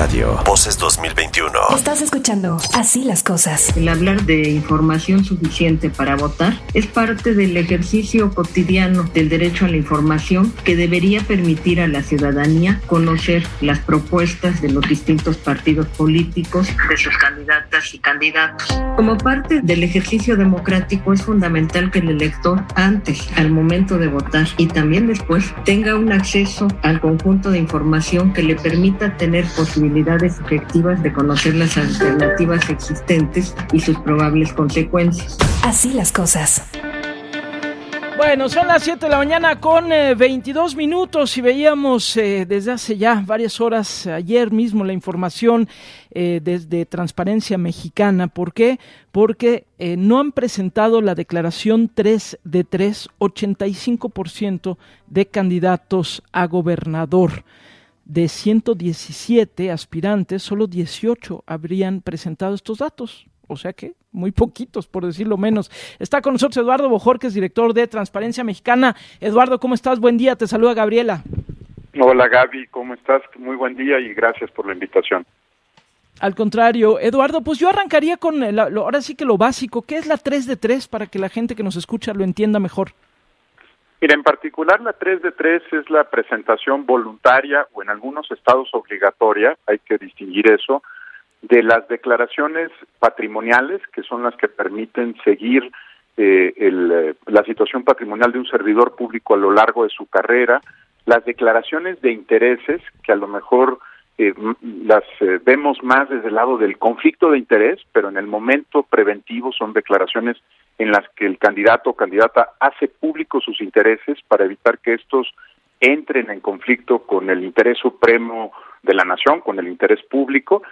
Radio. Voces 2021. Estás escuchando Así las cosas. El hablar de información suficiente para votar es parte del ejercicio cotidiano del derecho a la información que debería permitir a la ciudadanía conocer las propuestas de los distintos partidos políticos, de sus candidatas y candidatos. Como parte del ejercicio democrático es fundamental que el elector antes, al momento de votar y también después tenga un acceso al conjunto de información que le permita tener posibilidades efectivas de conocer las alternativas existentes y sus probables consecuencias. Así las cosas. Bueno, son las 7 de la mañana con 22 eh, minutos y veíamos eh, desde hace ya varias horas, ayer mismo, la información eh, desde Transparencia Mexicana. ¿Por qué? Porque no han presentado la declaración 3 de 3, 85% de candidatos a gobernador de 117 aspirantes, solo 18 habrían presentado estos datos. O sea que muy poquitos, por decirlo menos. Está con nosotros Eduardo Bojorques, director de Transparencia Mexicana. Eduardo, ¿cómo estás? Buen día, te saluda Gabriela. Hola Gaby, ¿cómo estás? Muy buen día y gracias por la invitación. Al contrario, Eduardo, pues yo arrancaría con, ahora sí que lo básico, ¿qué es la 3 de 3 para que la gente que nos escucha lo entienda mejor? Mira, en particular la 3 de 3 es la presentación voluntaria o en algunos estados obligatoria, hay que distinguir eso, de las declaraciones patrimoniales, que son las que permiten seguir eh, el, eh, la situación patrimonial de un servidor público a lo largo de su carrera, las declaraciones de intereses, que a lo mejor eh, las vemos más desde el lado del conflicto de interés, pero en el momento preventivo son declaraciones en las que el candidato o candidata hace público sus intereses para evitar que estos entren en conflicto con el interés supremo de la nación, con el interés público,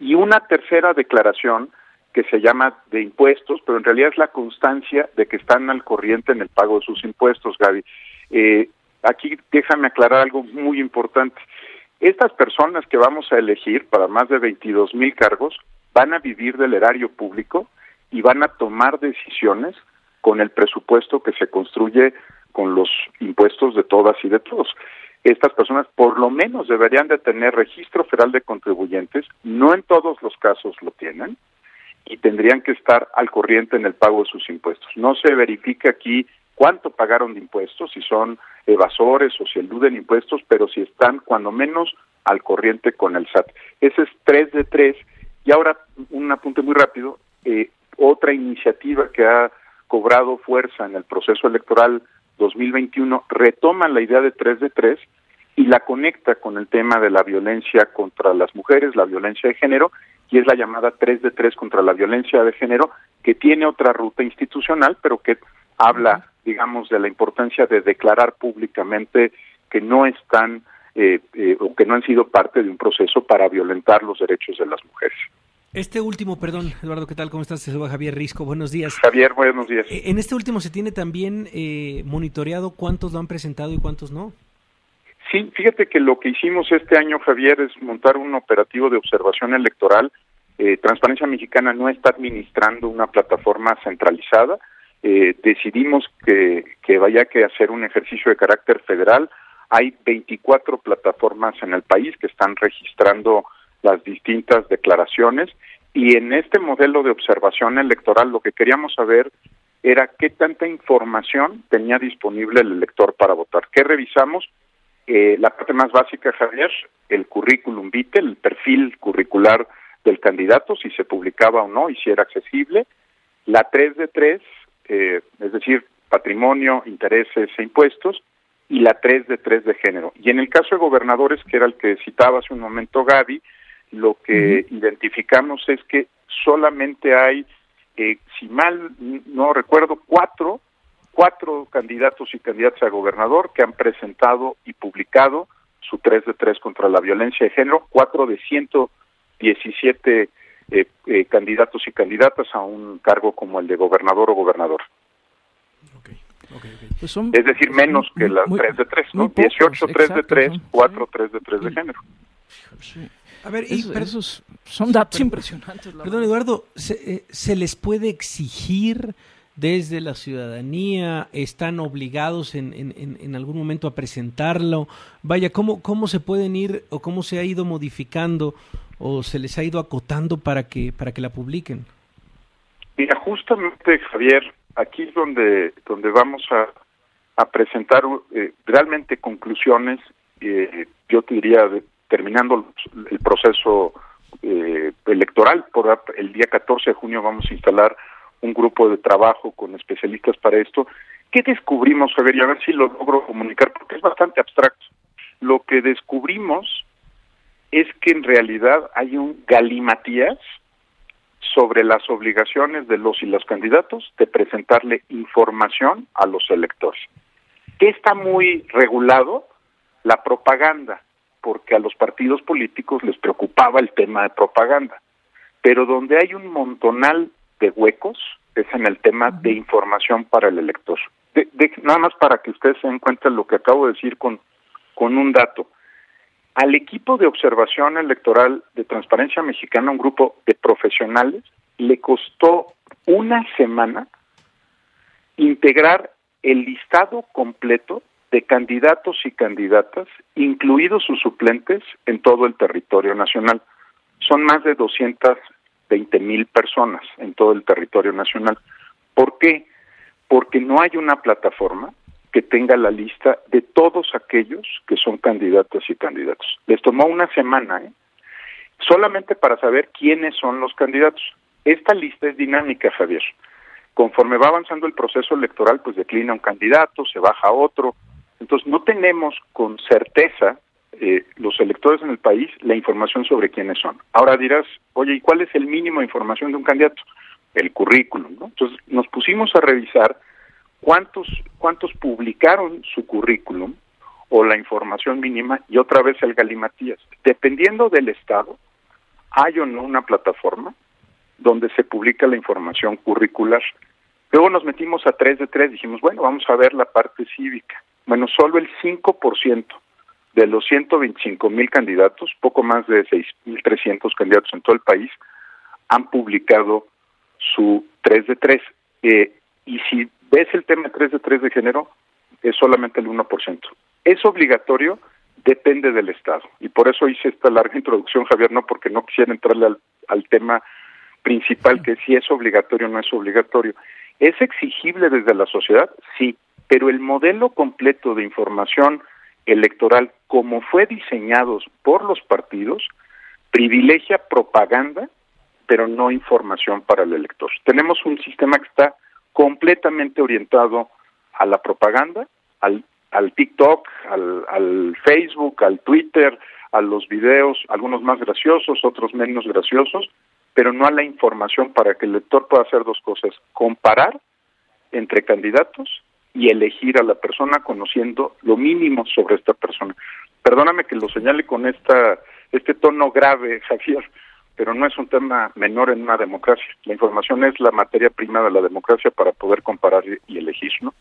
y una tercera declaración que se llama de impuestos, pero en realidad es la constancia de que están al corriente en el pago de sus impuestos, Gaby. Eh, aquí déjame aclarar algo muy importante. Estas personas que vamos a elegir para más de 22 mil cargos van a vivir del erario público y van a tomar decisiones con el presupuesto que se construye con los impuestos de todas y de todos. Estas personas por lo menos deberían de tener registro federal de contribuyentes, no en todos los casos lo tienen, y tendrían que estar al corriente en el pago de sus impuestos. No se verifica aquí cuánto pagaron de impuestos, si son evasores o si eluden impuestos, pero si están cuando menos al corriente con el SAT. Ese es tres de tres. Y ahora un apunte muy rápido. Eh, otra iniciativa que ha cobrado fuerza en el proceso electoral 2021 retoma la idea de 3 de 3 y la conecta con el tema de la violencia contra las mujeres, la violencia de género, y es la llamada 3 de 3 contra la violencia de género, que tiene otra ruta institucional, pero que habla, digamos, de la importancia de declarar públicamente que no están eh, eh, o que no han sido parte de un proceso para violentar los derechos de las mujeres. Este último, perdón, Eduardo, ¿qué tal? ¿Cómo estás? Te saluda Javier Risco. Buenos días. Javier, buenos días. Eh, en este último, ¿se tiene también eh, monitoreado cuántos lo han presentado y cuántos no? Sí, fíjate que lo que hicimos este año, Javier, es montar un operativo de observación electoral. Eh, Transparencia Mexicana no está administrando una plataforma centralizada. decidimos que, que vaya que hacer un ejercicio de carácter federal. Hay 24 plataformas en el país que están registrando las distintas declaraciones y en este modelo de observación electoral lo que queríamos saber era qué tanta información tenía disponible el elector para votar. ¿Qué revisamos? Eh, la parte más básica, Javier, el currículum vitae, el perfil curricular del candidato, si se publicaba o no y si era accesible. La 3 de 3, eh, es decir, patrimonio, intereses e impuestos. Y la 3 de 3 de género. Y en el caso de gobernadores, que era el que citaba hace un momento Gaby, lo que identificamos es que solamente hay, eh, si mal no recuerdo, cuatro, cuatro candidatos y candidatas a gobernador que han presentado y publicado su 3 de 3 contra la violencia de género, cuatro de 117 eh, eh, candidatos y candidatas a un cargo como el de gobernador o gobernador. Pues es decir, menos que las 3 de 3, ¿no? 18 3 de 3, 4 3 de 3 de género. A ver, y, esos son datos impresionantes. Perdón, Eduardo, ¿se, eh, ¿se, les puede exigir desde la ciudadanía? ¿Están obligados en, en, en, algún momento a presentarlo? Vaya, ¿cómo, ¿cómo se pueden ir o cómo se ha ido modificando o se les ha ido acotando para que, para que la publiquen? Mira, justamente, Javier, aquí es donde, donde vamos a, a presentar eh, realmente conclusiones, eh, yo te diría, terminando el proceso eh, electoral. Por el día 14 de junio vamos a instalar un grupo de trabajo con especialistas para esto. ¿Qué descubrimos? A ver, y a ver si lo logro comunicar, porque es bastante abstracto. Lo que descubrimos es que en realidad hay un galimatías sobre las obligaciones de los y los candidatos de presentarle información a los electores. ¿Qué está muy regulado? La propaganda porque a los partidos políticos les preocupaba el tema de propaganda. Pero donde hay un montonal de huecos es en el tema de información para el elector. nada más para que ustedes se den cuenta de lo que acabo de decir con, con un dato. Al equipo de observación electoral de Transparencia Mexicana, un grupo de profesionales, le costó una semana integrar el listado completo de candidatos y candidatas, incluidos sus suplentes, en todo el territorio nacional. Son más de 220 mil personas en todo el territorio nacional. ¿Por qué? Porque no hay una plataforma que tenga la lista de todos aquellos que son candidatas y candidatos. Les tomó una semana, ¿eh? solamente para saber quiénes son los candidatos. Esta lista es dinámica, Javier. Conforme va avanzando el proceso electoral, pues declina un candidato, se baja otro, entonces, no tenemos con certeza eh, los electores en el país la información sobre quiénes son. Ahora dirás, oye, ¿y cuál es el mínimo de información de un candidato? El currículum, ¿no? Entonces, nos pusimos a revisar cuántos, cuántos publicaron su currículum o la información mínima y otra vez el galimatías. Dependiendo del estado, hay o no una plataforma donde se publica la información curricular. Luego nos metimos a 3 de 3, dijimos, bueno, vamos a ver la parte cívica. Bueno, solo el 5% de los 125 mil candidatos, poco más de 6.300 candidatos en todo el país, han publicado su 3 de 3. Eh, y si ves el tema 3 de 3 de género, es solamente el 1%. Es obligatorio, depende del Estado. Y por eso hice esta larga introducción, Javier, no porque no quisiera entrarle al, al tema principal, que si es obligatorio o no es obligatorio. ¿Es exigible desde la sociedad? Sí pero el modelo completo de información electoral, como fue diseñado por los partidos, privilegia propaganda, pero no información para el elector. Tenemos un sistema que está completamente orientado a la propaganda, al, TikTok, al, al Facebook, al Twitter, a los videos, algunos más graciosos, otros menos graciosos, pero no a la información para que el lector pueda hacer dos cosas, comparar entre candidatos y elegir a la persona conociendo lo mínimo sobre esta persona. Perdóname que lo señale con esta este tono grave, Javier, pero no es un tema menor en una democracia. La información es la materia prima de la democracia para poder comparar y elegir, ¿no?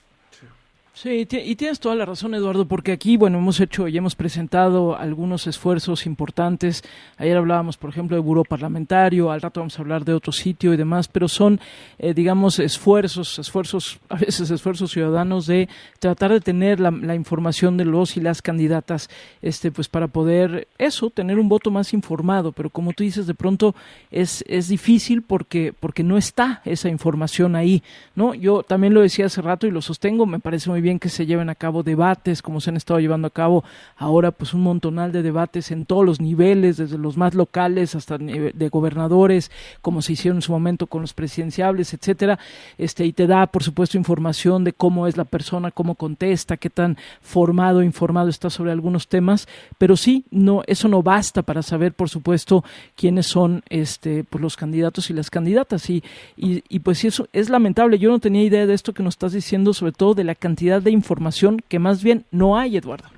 Sí, y tienes toda la razón, Eduardo, porque aquí, bueno, hemos hecho y hemos presentado algunos esfuerzos importantes. Ayer hablábamos, por ejemplo, de buró parlamentario, al rato vamos a hablar de otro sitio y demás, pero son, eh, digamos, esfuerzos, esfuerzos, a veces esfuerzos ciudadanos de tratar de tener la, información de los y las candidatas, este, pues para poder, eso, tener un voto más informado. Pero como tú dices, de pronto es, es difícil porque, porque no está esa información ahí, ¿no? Yo también lo decía hace rato y lo sostengo, me parece muy bien bien que se lleven a cabo debates, como se han estado llevando a cabo ahora, pues un montonal de debates en todos los niveles, desde los más locales hasta de gobernadores, como se hicieron en su momento con los presidenciables, etcétera, este, y te da, por supuesto, información de cómo es la persona, cómo contesta, qué tan formado, informado está sobre algunos temas, pero sí, no, eso no basta para saber, por supuesto, quiénes son este, pues los candidatos y las candidatas, y, y, y pues eso es lamentable, yo no tenía idea de esto que nos estás diciendo, sobre todo de la cantidad de información que más bien no hay, Eduardo.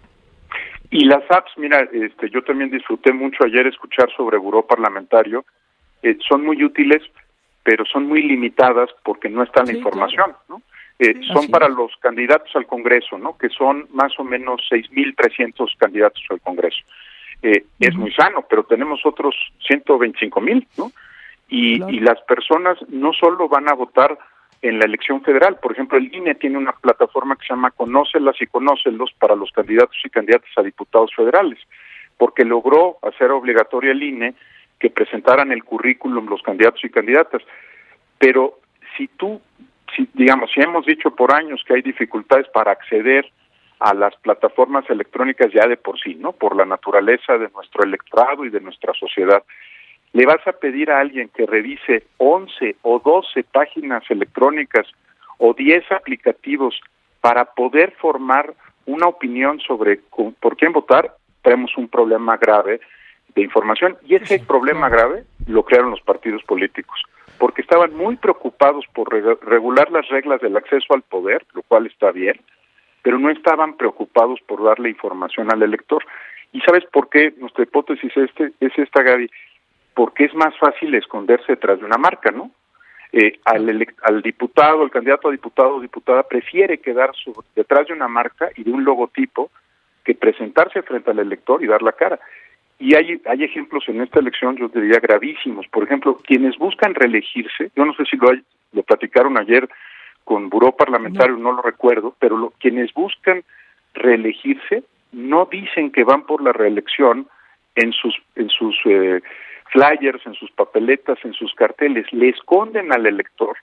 Y las apps, mira, este, yo también disfruté mucho ayer escuchar sobre buró parlamentario. Eh, son muy útiles, pero son muy limitadas porque no está la información, ¿no? Eh, son para los candidatos al Congreso, ¿no? Que son más o menos 6.300 candidatos al Congreso. Eh, es muy sano, pero tenemos otros 125.000, ¿no? Y, y las personas no solo van a votar en la elección federal. Por ejemplo, el INE tiene una plataforma que se llama Conócelas y Conócelos para los candidatos y candidatas a diputados federales, porque logró hacer obligatoria el INE que presentaran el currículum los candidatos y candidatas. Pero si tú, si, digamos, si hemos dicho por años que hay dificultades para acceder a las plataformas electrónicas ya de por sí, ¿no? Por la naturaleza de nuestro electorado y de nuestra sociedad le vas a pedir a alguien que revise 11 o 12 páginas electrónicas o 10 aplicativos para poder formar una opinión sobre por quién votar, tenemos un problema grave de información y ese problema grave lo crearon los partidos políticos porque estaban muy preocupados por regular las reglas del acceso al poder, lo cual está bien, pero no estaban preocupados por darle información al elector. ¿Y sabes por qué? Nuestra hipótesis este, es esta, Gaby porque es más fácil esconderse detrás de una marca, ¿no? Eh, al, al diputado, el candidato a diputado o diputada prefiere quedar detrás de una marca y de un logotipo que presentarse frente al elector y dar la cara. Y hay, hay ejemplos en esta elección, yo diría, gravísimos. Por ejemplo, quienes buscan reelegirse, yo no sé si lo, lo platicaron ayer con Buró Parlamentario, no, lo recuerdo, pero quienes buscan reelegirse no dicen que van por la reelección en sus, en sus eh, flyers, en sus papeletas, en sus carteles, le esconden al elector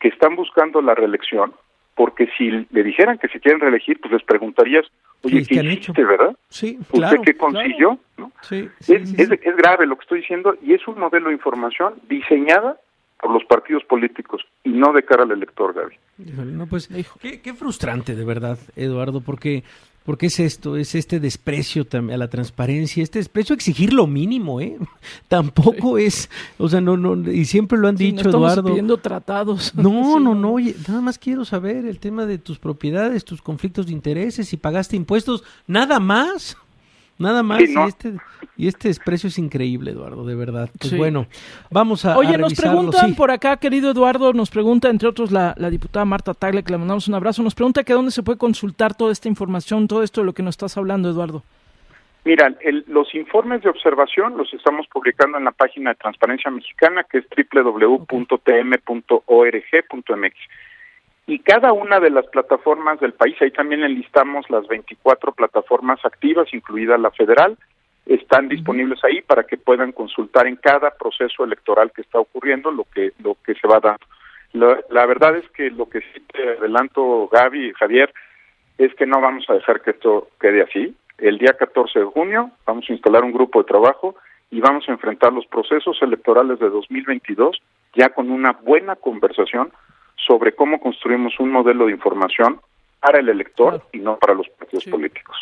que están buscando la reelección, porque si le dijeran que se quieren reelegir, pues les preguntarías, oye, ¿qué, hiciste, verdad? Sí, ¿Usted qué consiguió? ¿No? Sí, es, es, grave lo que estoy diciendo y es un modelo de información diseñada por los partidos políticos y no de cara al elector, Gaby. No, pues, qué, qué frustrante, de verdad, Eduardo, porque porque es esto, es este desprecio a la transparencia, este desprecio a exigir lo mínimo, ¿eh? Tampoco es, o sea, no, no, y siempre lo han dicho, no Eduardo. pidiendo tratados. No, no, no, oye, nada más quiero saber el tema de tus propiedades, tus conflictos de intereses, si pagaste impuestos, nada más. Nada más, y, este, y este desprecio es increíble, Eduardo, de verdad. Pues bueno, vamos a. Oye, nos preguntan por acá, querido Eduardo, nos pregunta, entre otros, la, la diputada Marta Tagle, que le mandamos un abrazo, nos pregunta que dónde se puede consultar toda esta información, todo esto de lo que nos estás hablando, Eduardo. Mira, los informes de observación los estamos publicando en la página de Transparencia Mexicana, que es www.tm.org.mx y cada una de las plataformas del país, ahí también enlistamos las 24 plataformas activas, incluida la federal, están disponibles ahí para que puedan consultar en cada proceso electoral que está ocurriendo lo que lo que se va dando. La, la verdad es que lo que sí te adelanto, Gaby y Javier, es que no vamos a dejar que esto quede así. El día 14 de junio vamos a instalar un grupo de trabajo y vamos a enfrentar los procesos electorales de 2022 ya con una buena conversación sobre cómo construimos un modelo de información para el elector y no para los partidos políticos.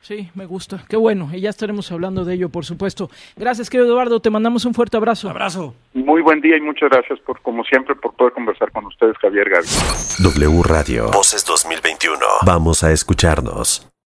Sí, me gusta. Qué bueno. Y ya estaremos hablando de ello, por supuesto. Gracias, querido Eduardo. Te mandamos un fuerte abrazo. abrazo. Muy buen día y muchas gracias por, como siempre, por poder conversar con ustedes, Javier Gaby. W Radio. Voces 2021. Vamos a escucharnos.